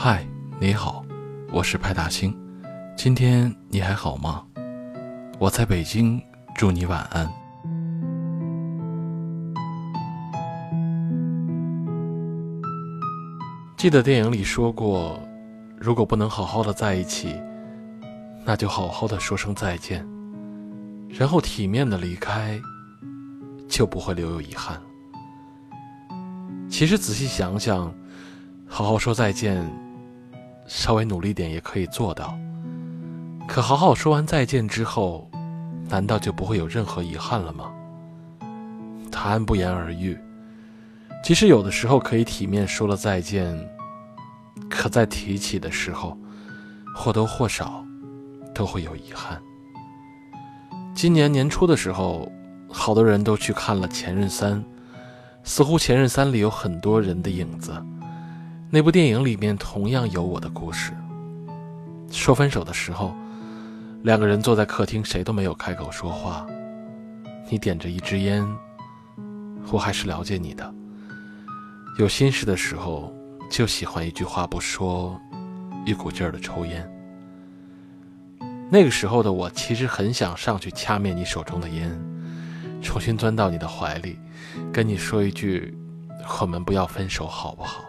嗨，你好，我是派大星。今天你还好吗？我在北京，祝你晚安。记得电影里说过，如果不能好好的在一起，那就好好的说声再见，然后体面的离开，就不会留有遗憾。其实仔细想想，好好说再见。稍微努力点也可以做到。可好好说完再见之后，难道就不会有任何遗憾了吗？答案不言而喻。即使有的时候可以体面说了再见，可在提起的时候，或多或少都会有遗憾。今年年初的时候，好多人都去看了《前任三》，似乎《前任三》里有很多人的影子。那部电影里面同样有我的故事。说分手的时候，两个人坐在客厅，谁都没有开口说话。你点着一支烟，我还是了解你的。有心事的时候，就喜欢一句话不说，一股劲儿的抽烟。那个时候的我，其实很想上去掐灭你手中的烟，重新钻到你的怀里，跟你说一句：“我们不要分手，好不好？”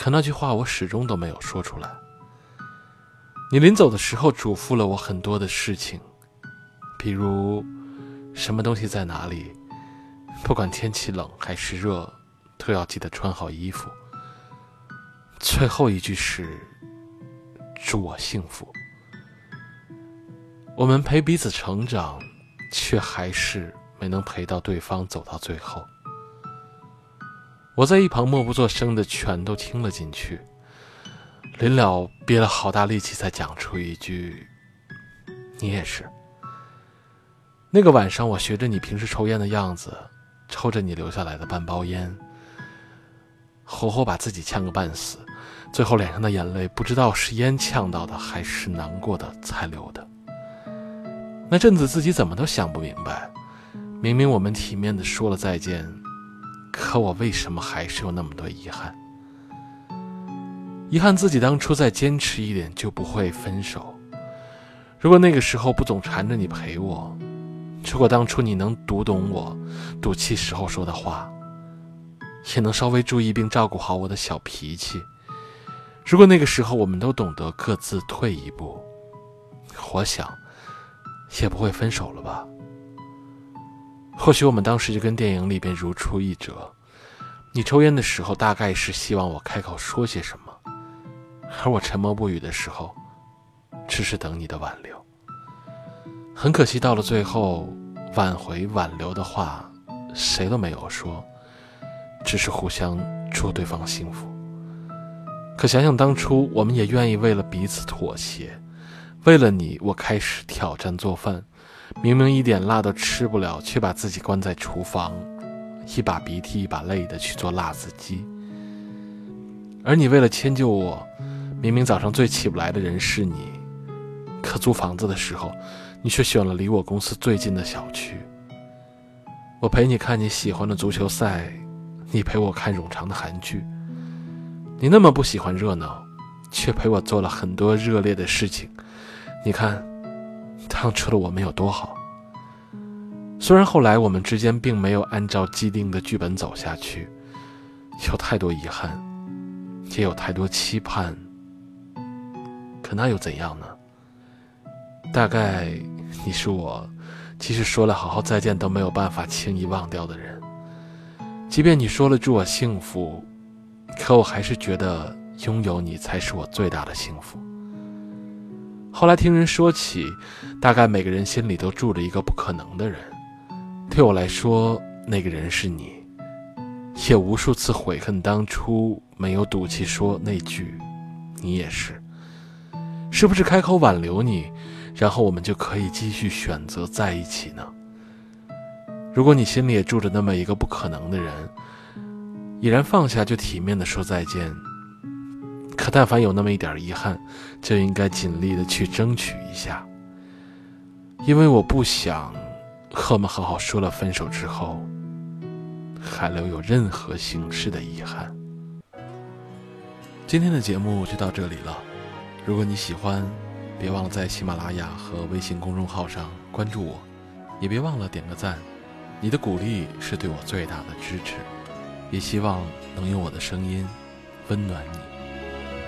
可那句话我始终都没有说出来。你临走的时候嘱咐了我很多的事情，比如什么东西在哪里，不管天气冷还是热，都要记得穿好衣服。最后一句是祝我幸福。我们陪彼此成长，却还是没能陪到对方走到最后。我在一旁默不作声的，全都听了进去。临了，憋了好大力气才讲出一句：“你也是。”那个晚上，我学着你平时抽烟的样子，抽着你留下来的半包烟，活活把自己呛个半死。最后脸上的眼泪，不知道是烟呛到的，还是难过的才流的。那阵子自己怎么都想不明白，明明我们体面的说了再见。可我为什么还是有那么多遗憾？遗憾自己当初再坚持一点就不会分手。如果那个时候不总缠着你陪我，如果当初你能读懂我赌气时候说的话，也能稍微注意并照顾好我的小脾气，如果那个时候我们都懂得各自退一步，我想也不会分手了吧。或许我们当时就跟电影里边如出一辙。你抽烟的时候，大概是希望我开口说些什么，而我沉默不语的时候，只是等你的挽留。很可惜，到了最后，挽回、挽留的话，谁都没有说，只是互相祝对方幸福。可想想当初，我们也愿意为了彼此妥协，为了你，我开始挑战做饭。明明一点辣都吃不了，却把自己关在厨房，一把鼻涕一把泪的去做辣子鸡。而你为了迁就我，明明早上最起不来的人是你，可租房子的时候，你却选了离我公司最近的小区。我陪你看你喜欢的足球赛，你陪我看冗长的韩剧。你那么不喜欢热闹，却陪我做了很多热烈的事情。你看。当初的我们有多好？虽然后来我们之间并没有按照既定的剧本走下去，有太多遗憾，也有太多期盼。可那又怎样呢？大概你是我，即使说了好好再见都没有办法轻易忘掉的人。即便你说了祝我幸福，可我还是觉得拥有你才是我最大的幸福。后来听人说起，大概每个人心里都住着一个不可能的人。对我来说，那个人是你。也无数次悔恨当初没有赌气说那句“你也是”。是不是开口挽留你，然后我们就可以继续选择在一起呢？如果你心里也住着那么一个不可能的人，已然放下，就体面的说再见。可但凡有那么一点遗憾，就应该尽力的去争取一下，因为我不想和我们好好说了分手之后，还留有任何形式的遗憾。今天的节目就到这里了。如果你喜欢，别忘了在喜马拉雅和微信公众号上关注我，也别忘了点个赞。你的鼓励是对我最大的支持，也希望能用我的声音温暖你。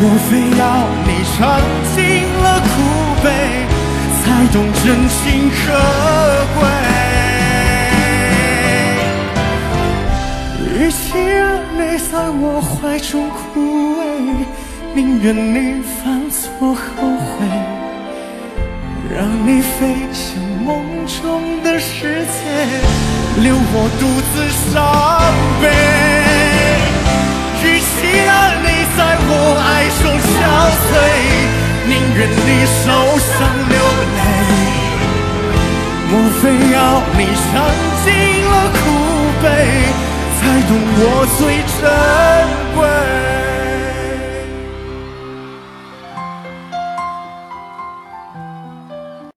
莫非要你尝尽了苦悲，才懂真情可贵？与其让你在我怀中枯萎，宁愿你犯错后悔，让你飞向梦中的世界，留我独自伤悲。与其让。手憔悴，宁愿你受伤流泪。莫非要你尝尽了苦悲，才懂我最珍贵？